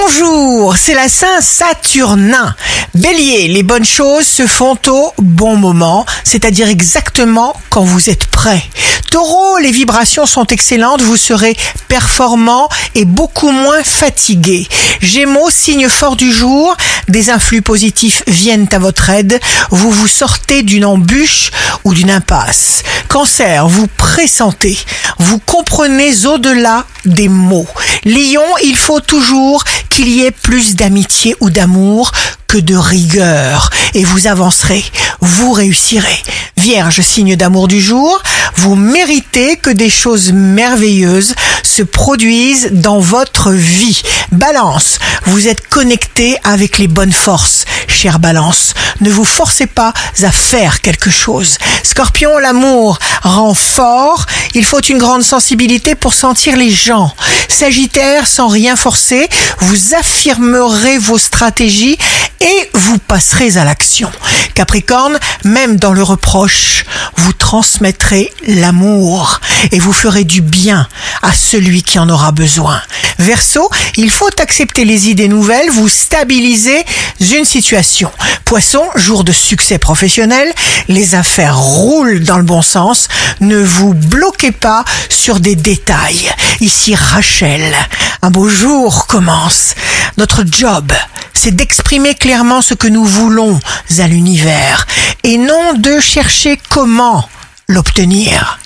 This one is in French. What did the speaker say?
Bonjour, c'est la Saint-Saturnin. Bélier, les bonnes choses se font au bon moment, c'est-à-dire exactement quand vous êtes prêt. Taureau, les vibrations sont excellentes, vous serez performant et beaucoup moins fatigué. Gémeaux, signe fort du jour, des influx positifs viennent à votre aide, vous vous sortez d'une embûche ou d'une impasse. Cancer, vous pressentez, vous comprenez au-delà des mots. Lion, il faut toujours qu'il y ait plus d'amitié ou d'amour que de rigueur et vous avancerez, vous réussirez. Vierge, signe d'amour du jour, vous méritez que des choses merveilleuses se produisent dans votre vie. Balance, vous êtes connecté avec les bonnes forces. Chère Balance, ne vous forcez pas à faire quelque chose. Scorpion, l'amour rend fort. Il faut une grande sensibilité pour sentir les gens. Sagittaire, sans rien forcer, vous affirmerez vos stratégies et vous passerez à l'action. Capricorne, même dans le reproche, vous transmettrez l'amour et vous ferez du bien à celui qui en aura besoin. Verseau, il faut accepter les idées nouvelles, vous stabilisez une situation. Poisson, jour de succès professionnel, les affaires roulent dans le bon sens, ne vous bloquez pas sur des détails. Ici Rachel, un beau jour commence. Notre job, c'est d'exprimer clairement ce que nous voulons à l'univers et non de chercher comment l'obtenir.